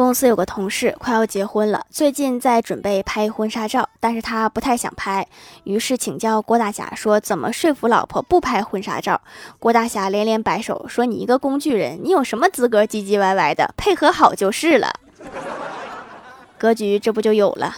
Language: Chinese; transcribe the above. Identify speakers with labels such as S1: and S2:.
S1: 公司有个同事快要结婚了最近在准备拍婚纱照但是他不太想拍于是请教郭大侠说怎么说服老婆不拍婚纱照。郭大侠连连摆手说你一个工具人你有什么资格唧唧歪歪的配合好就是了。格局这不就有了？